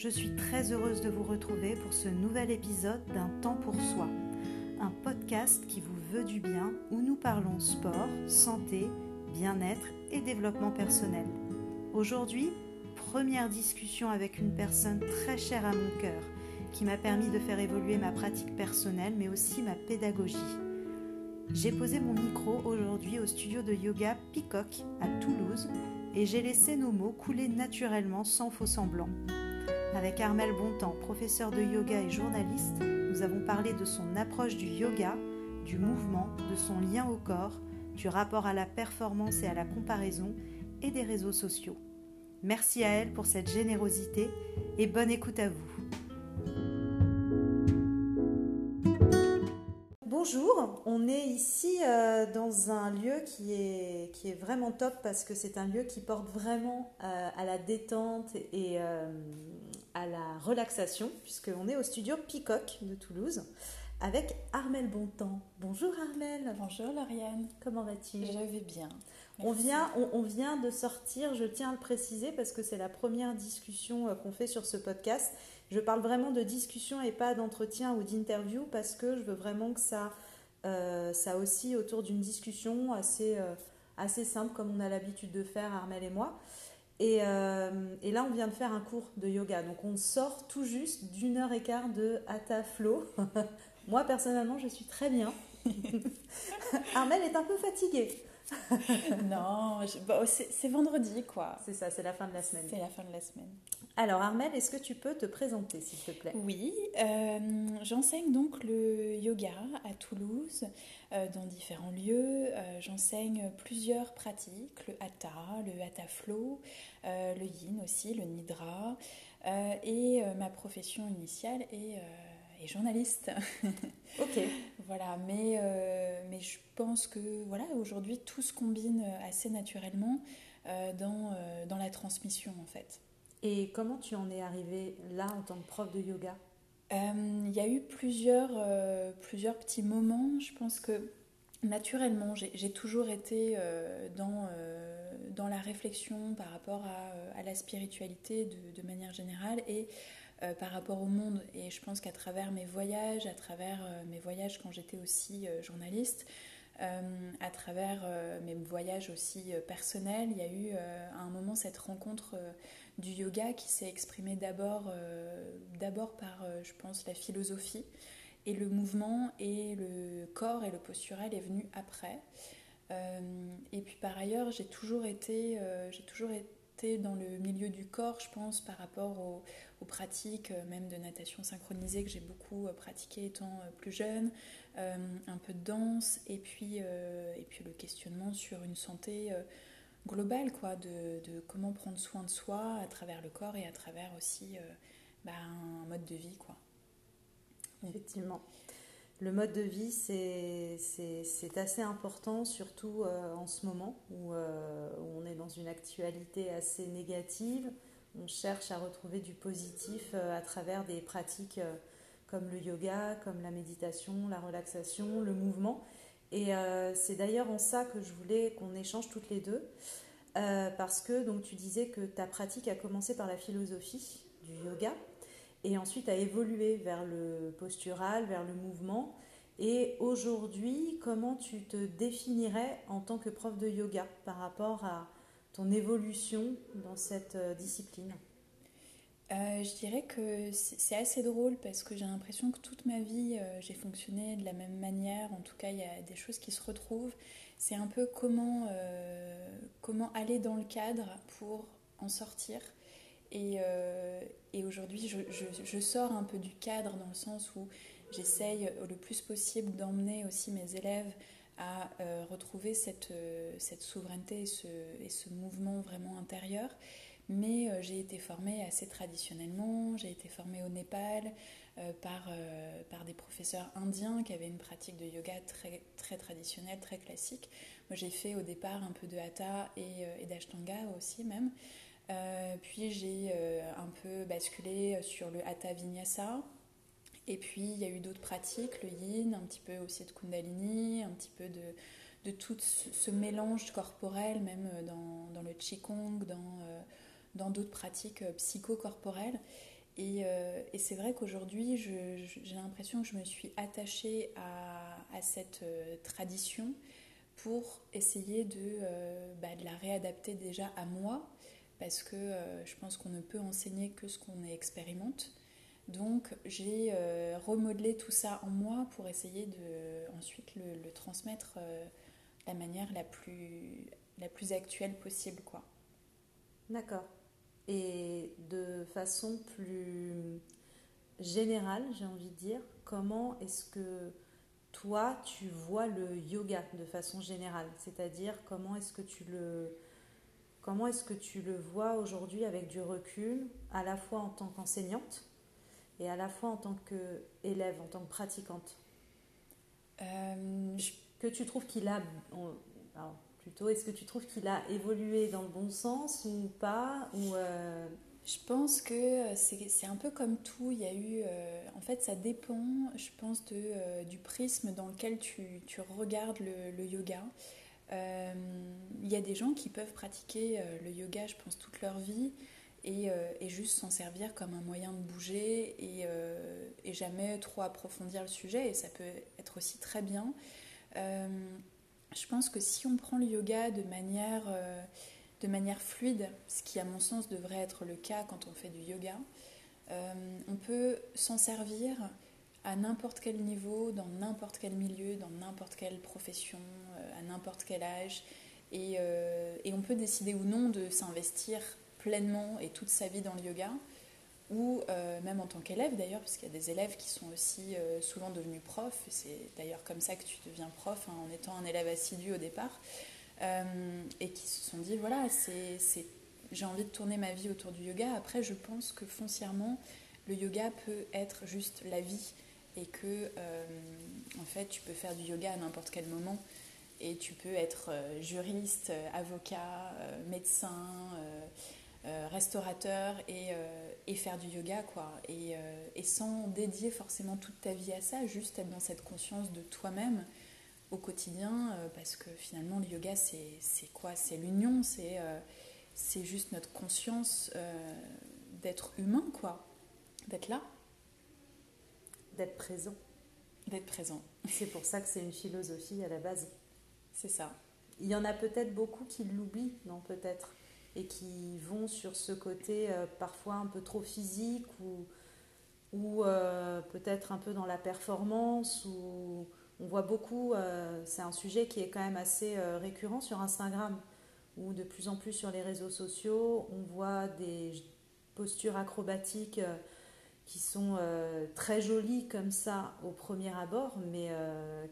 Je suis très heureuse de vous retrouver pour ce nouvel épisode d'un temps pour soi, un podcast qui vous veut du bien où nous parlons sport, santé, bien-être et développement personnel. Aujourd'hui, première discussion avec une personne très chère à mon cœur qui m'a permis de faire évoluer ma pratique personnelle mais aussi ma pédagogie. J'ai posé mon micro aujourd'hui au studio de yoga Peacock à Toulouse et j'ai laissé nos mots couler naturellement sans faux semblant. Avec Armel Bontemps, professeur de yoga et journaliste, nous avons parlé de son approche du yoga, du mouvement, de son lien au corps, du rapport à la performance et à la comparaison et des réseaux sociaux. Merci à elle pour cette générosité et bonne écoute à vous. Bonjour, on est ici euh, dans un lieu qui est, qui est vraiment top parce que c'est un lieu qui porte vraiment euh, à la détente et euh, à la relaxation puisqu'on est au studio Peacock de Toulouse avec Armel Bontemps. Bonjour Armel. Bonjour Lauriane. Comment vas-tu? Je vais bien. On vient, on, on vient de sortir, je tiens à le préciser parce que c'est la première discussion qu'on fait sur ce podcast je parle vraiment de discussion et pas d'entretien ou d'interview parce que je veux vraiment que ça, euh, ça aussi autour d'une discussion assez, euh, assez simple comme on a l'habitude de faire Armel et moi. Et, euh, et, là, on vient de faire un cours de yoga. Donc, on sort tout juste d'une heure et quart de Hatha Flow. moi, personnellement, je suis très bien. Armel est un peu fatiguée. non, c'est vendredi quoi. C'est ça, c'est la fin de la semaine. C'est la fin de la semaine. Alors Armel, est-ce que tu peux te présenter s'il te plaît? Oui, euh, j'enseigne donc le yoga à Toulouse euh, dans différents lieux. Euh, j'enseigne plusieurs pratiques, le hatha, le hatha flow, le yin aussi, le nidra. et ma profession initiale est et journaliste. ok. voilà, mais, euh, mais je pense que voilà, aujourd'hui tout se combine assez naturellement euh, dans, euh, dans la transmission en fait. Et comment tu en es arrivée là en tant que prof de yoga? Il y a eu plusieurs, plusieurs petits moments. Je pense que naturellement, j'ai toujours été dans, dans la réflexion par rapport à, à la spiritualité de, de, manière générale et euh, par rapport au monde. Et je pense qu'à travers mes voyages, à travers euh, mes voyages quand j'étais aussi euh, journaliste, à travers mes voyages aussi personnels, il y a eu à un moment cette rencontre du yoga qui s'est exprimée d'abord d'abord par, je pense, la philosophie. Et le mouvement et le corps et le postural est venu après. et puis par ailleurs, j'ai toujours été, j'ai toujours été dans le milieu du corps, je pense, par rapport au, aux pratiques euh, même de natation synchronisée que j'ai beaucoup euh, pratiqué étant euh, plus jeune, un peu de danse et puis, et puis le questionnement sur une santé globale, quoi, de, de, comment prendre soin de soi à travers le corps et à travers aussi bah, un mode de vie. Quoi. Effectivement. Le mode de vie, c'est assez important, surtout en ce moment où, où, on est dans une actualité assez négative, on cherche à retrouver du positif euh, à travers des pratiques euh, comme le yoga, comme la méditation, la relaxation, le mouvement. Et euh, c'est d'ailleurs en ça que je voulais qu'on échange toutes les deux, parce que donc tu disais que ta pratique a commencé par la philosophie du yoga et ensuite a évolué vers le postural, vers le mouvement. Et aujourd'hui, comment tu te définirais en tant que prof de yoga par rapport à, ton évolution dans cette euh, discipline? Euh, je dirais que c'est assez drôle parce que j'ai l'impression que toute ma vie euh, j'ai fonctionné de la même manière. En tout cas, il y a des choses qui se retrouvent. C'est un peu comment, comment aller dans le cadre pour en sortir. Et, et aujourd'hui, je, sors un peu du cadre dans le sens où j'essaye le plus possible d'emmener aussi mes élèves à euh, retrouver cette, euh, cette souveraineté et ce, mouvement vraiment intérieur. Mais euh, j'ai été formée assez traditionnellement, j'ai été formée au Népal par, par des professeurs indiens qui avaient une pratique de yoga très, très traditionnelle, très classique. Moi j'ai fait au départ un peu de hatha et d'ashtanga aussi même. Puis j'ai un peu basculé sur le hatha vinyasa, et puis il y a eu d'autres pratiques, le yin, un petit peu aussi de kundalini, un petit peu de, tout ce, mélange corporel, même dans, dans le qigong, dans, euh, d'autres pratiques euh, psychocorporelles. Et, et c'est vrai qu'aujourd'hui, j'ai l'impression que je me suis attachée à, cette tradition pour essayer bah, de, la réadapter déjà à moi, parce que je pense qu'on ne peut enseigner que ce qu'on expérimente. Donc j'ai euh, remodelé tout ça en moi pour essayer de ensuite le, transmettre euh, de la manière la plus, la plus actuelle possible. quoi. D'accord. Et de façon plus générale, j'ai envie de dire, comment est-ce que toi, tu vois le yoga de façon générale? C'est-à-dire, comment est-ce que tu le... Comment est-ce que tu le vois aujourd'hui avec du recul, à la fois en tant qu'enseignante et à la fois en tant qu'élève, en tant que pratiquante euh, Que tu trouves qu'il a. plutôt, est-ce que tu trouves qu'il a évolué dans le bon sens ou pas ou euh, Je pense que c'est un peu comme tout. Il y a eu. Euh, en fait, ça dépend, je pense, de, du prisme dans lequel tu, tu regardes le, le yoga. Il y a des gens qui peuvent pratiquer le yoga, je pense, toute leur vie. Euh, et, juste s'en servir comme un moyen de bouger euh, et, jamais trop approfondir le sujet. Et ça peut être aussi très bien. Euh, je pense que si on prend le yoga de manière, de manière fluide, ce qui à mon sens devrait être le cas quand on fait du yoga, on peut s'en servir à n'importe quel niveau, dans n'importe quel milieu, dans n'importe quelle profession, à n'importe quel âge. Et, et, on peut décider ou non de s'investir pleinement et toute sa vie dans le yoga, ou euh, même en tant qu'élève d'ailleurs, parce qu'il y a des élèves qui sont aussi euh, souvent devenus profs, c'est d'ailleurs comme ça que tu deviens prof, hein, en étant un élève assidu au départ, euh, et qui se sont dit, voilà, j'ai envie de tourner ma vie autour du yoga. Après, je pense que foncièrement, le yoga peut être juste la vie, et que, en fait, tu peux faire du yoga à n'importe quel moment, et tu peux être juriste, avocat, médecin, euh, restaurateur euh, et, faire du yoga, quoi. Et, euh, et, sans dédier forcément toute ta vie à ça, juste être dans cette conscience de toi-même au quotidien, parce que finalement, le yoga, c'est quoi? C'est l'union, c'est c'est juste notre conscience d'être humain, quoi. D'être là. D'être présent. D'être présent. C'est pour ça que c'est une philosophie à la base. C'est ça. Il y en a peut-être beaucoup qui l'oublient, non peut-être et qui vont sur ce côté euh, parfois un peu trop physique ou, ou euh, peut-être un peu dans la performance ou on voit beaucoup, euh, c'est un sujet qui est quand même assez récurrent sur Instagram ou de plus en plus sur les réseaux sociaux, on voit des postures acrobatiques qui sont très jolies comme ça au premier abord, mais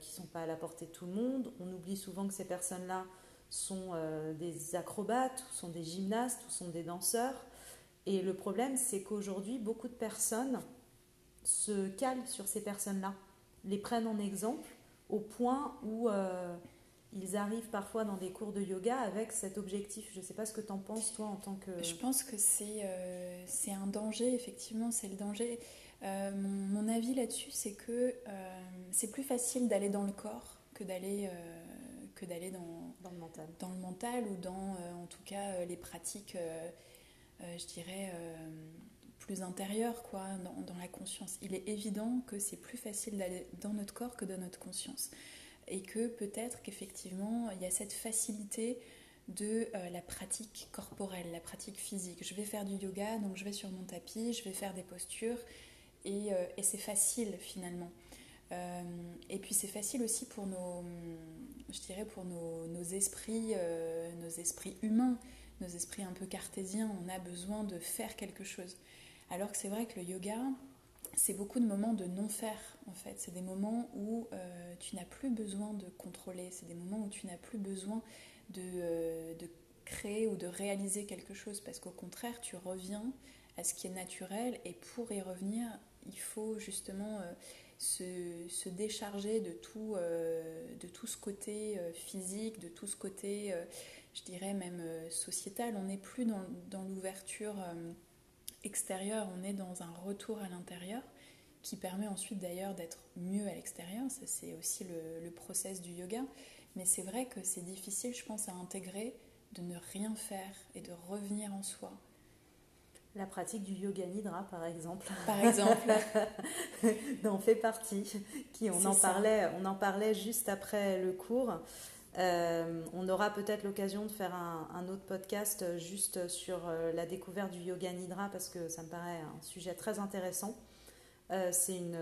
qui ne sont pas à la portée de tout le monde. On oublie souvent que ces personnes-là sont euh, des acrobates, ou sont des gymnastes, ou sont des danseurs. Et le problème, c'est qu'aujourd'hui, beaucoup de personnes se calent sur ces personnes-là, les prennent en exemple, au point où euh, ils arrivent parfois dans des cours de yoga avec cet objectif. Je ne sais pas ce que tu en penses, toi, en tant que... Je pense que c'est euh, c'est un danger, effectivement, c'est le danger. mon, mon, avis là-dessus, c'est que c'est plus facile d'aller dans le corps que d'aller que d'aller dans, dans, le mental. dans le mental ou dans, euh, en tout cas, euh, les pratiques, euh, je dirais, plus intérieures, quoi, dans, dans, la conscience. Il est évident que c'est plus facile d'aller dans notre corps que dans notre conscience. Et que peut-être qu'effectivement, il y a cette facilité de la pratique corporelle, la pratique physique. Je vais faire du yoga, donc je vais sur mon tapis, je vais faire des postures, et, et c'est facile finalement. et puis c'est facile aussi pour nos, je dirais, pour nos, esprits, euh, nos esprits humains, nos esprits un peu cartésiens, on a besoin de faire quelque chose. Alors que c'est vrai que le yoga, c'est beaucoup de moments de non-faire, en fait. C'est des moments où euh, tu n'as plus besoin de contrôler, c'est des moments où tu n'as plus besoin de, euh, de, créer ou de réaliser quelque chose, parce qu'au contraire, tu reviens à ce qui est naturel, et pour y revenir, il faut justement se, décharger de tout, euh, de tout ce côté euh, physique, de tout ce côté, euh, je dirais même sociétal. On n'est plus dans, dans l'ouverture extérieure, on est dans un retour à l'intérieur qui permet ensuite d'ailleurs d'être mieux à l'extérieur. Ça, c'est aussi le, le, process du yoga. Mais c'est vrai que c'est difficile, je pense, à intégrer de ne rien faire et de revenir en soi. La pratique du yoga nidra, par exemple. Par exemple. en fait partie. Qui, on, en parlait, on en parlait juste après le cours. Euh, on aura peut-être l'occasion de faire un, autre podcast juste sur euh, la découverte du yoga nidra parce que ça me paraît un sujet très intéressant. Euh, c'est une,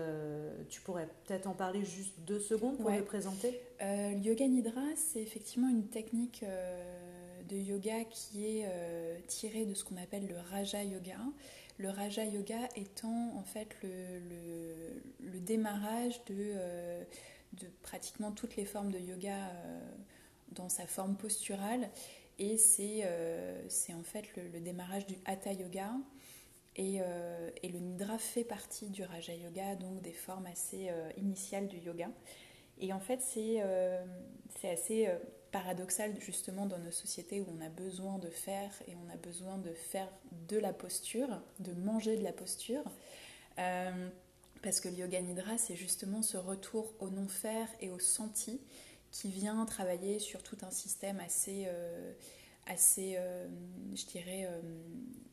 tu pourrais peut-être en parler juste deux secondes pour le présenter. le yoga nidra, c'est effectivement une technique de yoga qui est tirée de ce qu'on appelle le raja yoga. Le raja yoga étant en fait le, le démarrage de de pratiquement toutes les formes de yoga euh, dans sa forme posturale. Et c'est euh, en fait le, démarrage du Hatha Yoga. Et, euh, et, le Nidra fait partie du Raja Yoga, donc des formes assez initiales du yoga. Et en fait, c'est assez paradoxal justement dans nos sociétés où on a besoin de faire et on a besoin de faire de la posture, de manger de la posture. Parce que le yoga nidra, c'est justement ce retour au non-faire et au senti qui vient travailler sur tout un système assez, euh, assez euh, je dirais, euh,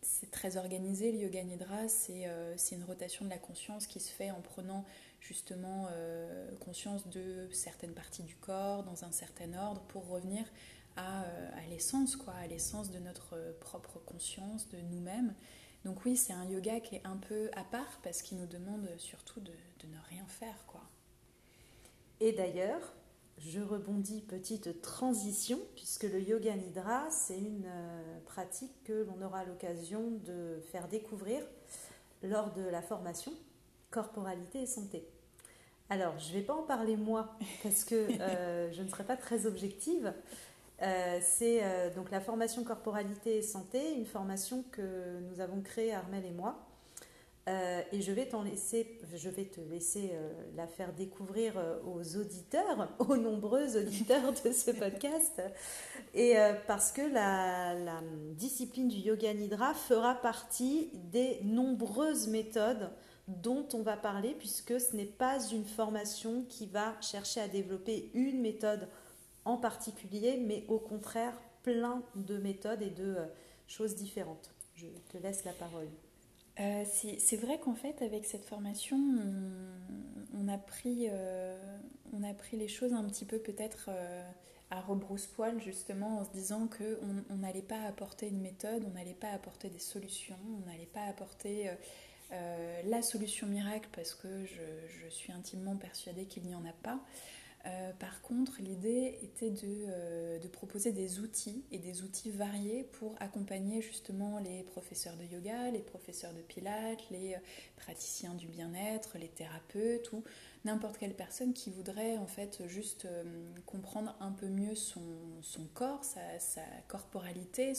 c'est très organisé. Le yoga nidra, c'est une rotation de la conscience qui se fait en prenant justement conscience de certaines parties du corps dans un certain ordre pour revenir à, à l'essence, quoi, à l'essence de notre propre conscience, de nous-mêmes. Donc oui, c'est un yoga qui est un peu à part parce qu'il nous demande surtout de, ne rien faire. quoi. Et d'ailleurs, je rebondis petite transition puisque le yoga nidra, c'est une euh, pratique que l'on aura l'occasion de faire découvrir lors de la formation corporalité et santé. Alors, je ne vais pas en parler moi parce que euh, je ne serai pas très objective, euh, c'est euh, donc la formation corporalité et santé, une formation que nous avons créée Armel et moi. Euh, et je vais, laisser, je vais te laisser la faire découvrir aux auditeurs, aux nombreux auditeurs de ce podcast. Et parce que la, la, discipline du yoga nidra fera partie des nombreuses méthodes dont on va parler, puisque ce n'est pas une formation qui va chercher à développer une méthode en particulier, mais au contraire plein de méthodes et de euh, choses différentes. Je te laisse la parole. Euh, c'est vrai qu'en fait, avec cette formation, on, a pris, euh, on a pris les choses un petit peu peut-être à rebrousse-poil, justement, en se disant qu'on n'allait pas apporter une méthode, on n'allait pas apporter des solutions, on n'allait pas apporter la solution miracle, parce que je suis intimement persuadée qu'il n'y en a pas. Euh, par contre, l'idée était euh, de, proposer des outils et des outils variés pour accompagner justement les professeurs de yoga, les professeurs de pilates, les euh, praticiens du bien-être, les thérapeutes ou n'importe quelle personne qui voudrait en fait juste comprendre un peu mieux son, corps, sa, corporalité,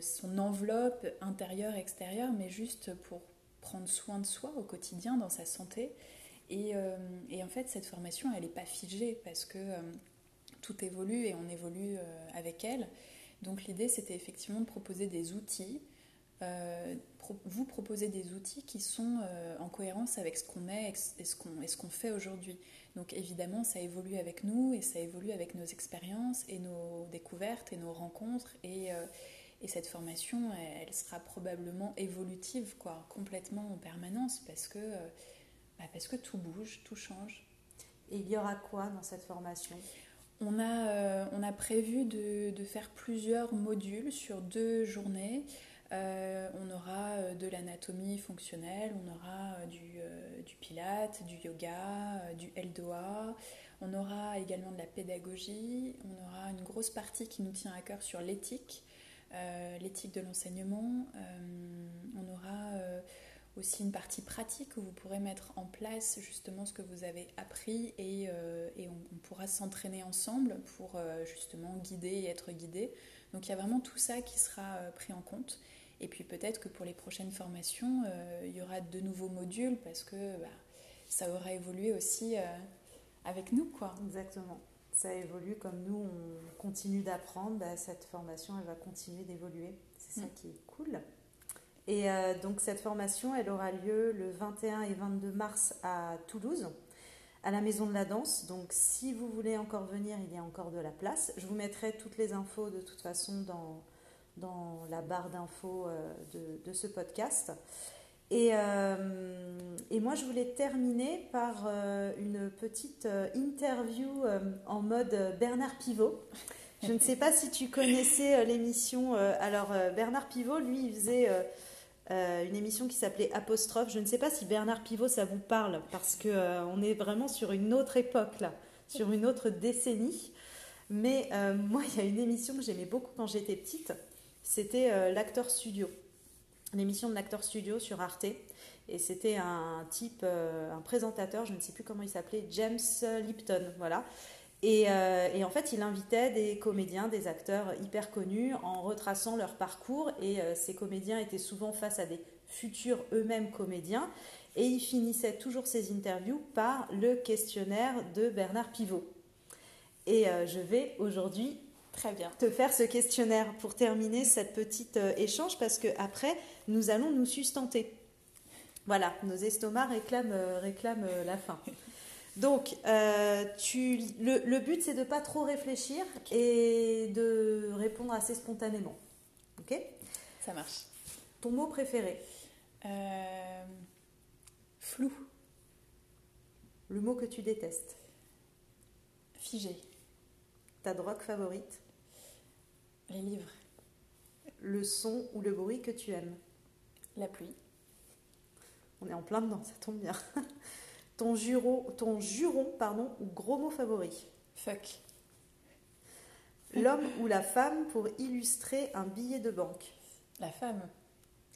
son enveloppe intérieure, extérieure, mais juste pour prendre soin de soi au quotidien dans sa santé euh, et, en fait, cette formation, elle n'est pas figée parce que euh, tout évolue et on évolue euh, avec elle. Donc l'idée, c'était effectivement de proposer des outils, vous proposer des outils qui sont en cohérence avec ce qu'on est et ce qu'on qu'on fait aujourd'hui. Donc évidemment, ça évolue avec nous et ça évolue avec nos expériences et nos découvertes et nos rencontres. Et, et cette formation, elle, elle, sera probablement évolutive, quoi, complètement en permanence, parce que bah, parce que tout bouge, tout change. Et il y aura quoi dans cette formation? On a, euh, on a prévu de, de, faire plusieurs modules sur deux journées. Euh, on aura euh, de l'anatomie fonctionnelle, on aura du, du pilate, du yoga, du eldoa, on aura également de la pédagogie, on aura une grosse partie qui nous tient à cœur sur l'éthique, l'éthique de l'enseignement, on aura aussi une partie pratique où vous pourrez mettre en place justement ce que vous avez appris et, euh, on, pourra s'entraîner ensemble pour euh, justement guider et être guidé. Donc il y a vraiment tout ça qui sera euh, pris en compte. Et puis peut-être que pour les prochaines formations, il y aura de nouveaux modules parce que bah, ça aura évolué aussi avec nous. quoi. Exactement. Ça évolue comme nous, on continue d'apprendre. Bah, cette formation, elle va continuer d'évoluer. C'est ça mm. qui est cool. Et euh, donc cette formation, elle aura lieu le 21 et 22 mars à Toulouse, à la Maison de la Danse. Donc si vous voulez encore venir, il y a encore de la place. Je vous mettrai toutes les infos de toute façon dans, dans la barre d'infos de, ce podcast. Et, et, moi, je voulais terminer par une petite interview en mode Bernard Pivot. Je ne sais pas si tu connaissais l'émission. alors, Bernard Pivot, lui, il faisait euh, une émission qui s'appelait Apostrophe. Je ne sais pas si Bernard Pivot, ça vous parle, parce qu'on euh, est vraiment sur une autre époque, là, sur une autre décennie. Mais euh, moi, il y a une émission que j'aimais beaucoup quand j'étais petite, c'était l'Acteur Studio. L'émission de l'Acteur Studio sur Arte. Et c'était un type, un présentateur, je ne sais plus comment il s'appelait, James Lipton, voilà. Euh, et, en fait, il invitait des comédiens, des acteurs hyper connus en retraçant leur parcours. Et euh, ces comédiens étaient souvent face à des futurs eux-mêmes comédiens. Et il finissait toujours ses interviews par le questionnaire de Bernard Pivot. Et euh, je vais aujourd'hui Très bien. te faire ce questionnaire pour terminer cette petite échange parce que après nous allons nous sustenter. Voilà, nos estomacs réclament, réclament la fin. Donc, euh, le, but, c'est de ne pas trop réfléchir et de répondre assez spontanément. Ok? Ça marche. Ton mot préféré? Euh, Flou. Le mot que tu détestes? Figé. Ta drogue favorite? Les livres. Le son ou le bruit que tu aimes? La pluie. On est en plein dedans, ça tombe bien. Ton, juron, ton juron pardon, ou gros mot favori Fuck. L'homme ou la femme pour illustrer un billet de banque La femme.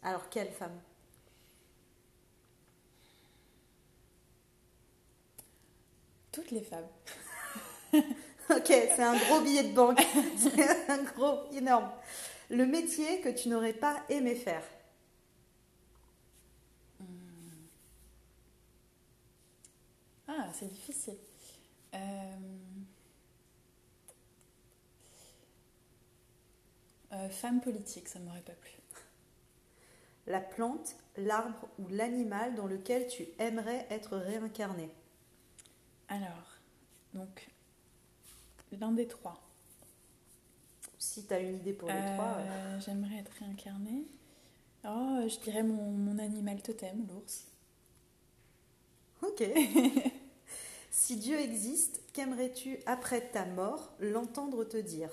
Alors, quelle femme? Toutes les femmes. ok, c'est un gros billet de banque. c'est un gros, énorme. Le métier que tu n'aurais pas aimé faire Ah, c'est difficile. Euh, euh, femme politique, ça ne m'aurait pas plu. La plante, l'arbre ou l'animal dans lequel tu aimerais être réincarné Alors, donc, l'un des trois. Si tu as une idée pour les trois. Euh, j'aimerais être réincarné. Oh, je dirais mon, mon animal totem, l'ours. Ok. si Dieu existe, qu'aimerais-tu après ta mort l'entendre te dire?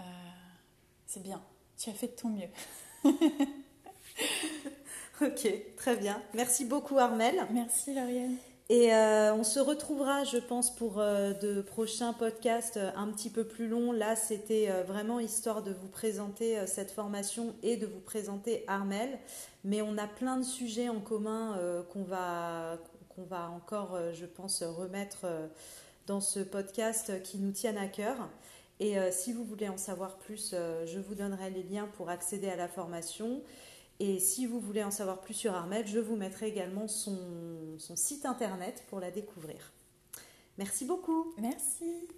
Euh, C'est bien, tu as fait de ton mieux. ok, très bien. Merci beaucoup Armel. Merci Lauriane. Et euh, on se retrouvera, je pense, pour euh, de prochains podcasts un petit peu plus longs. Là, c'était vraiment histoire de vous présenter cette formation et de vous présenter Armel mais on a plein de sujets en commun qu'on va, qu'on va encore, euh, je pense, remettre euh, dans ce podcast qui nous tiennent à cœur. Et si vous voulez en savoir plus, je vous donnerai les liens pour accéder à la formation. Et si vous voulez en savoir plus sur Armel, je vous mettrai également son site internet pour la découvrir. Merci beaucoup. Merci.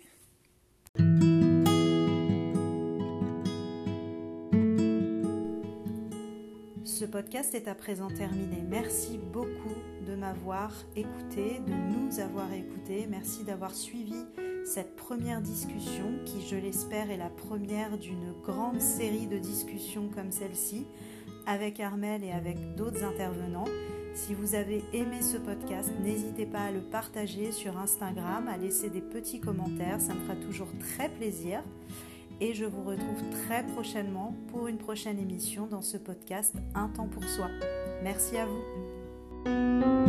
Ce podcast est à présent terminé. Merci beaucoup de m'avoir écouté, de nous avoir écoutés. Merci d'avoir suivi cette première discussion qui, je l'espère, est la première d'une grande série de discussions comme celle-ci avec Armel et avec d'autres intervenants. Si vous avez aimé ce podcast, n'hésitez pas à le partager sur Instagram, à laisser des petits commentaires, ça me fera toujours très plaisir et je vous retrouve très prochainement pour une prochaine émission dans ce podcast Un temps pour soi. Merci à vous.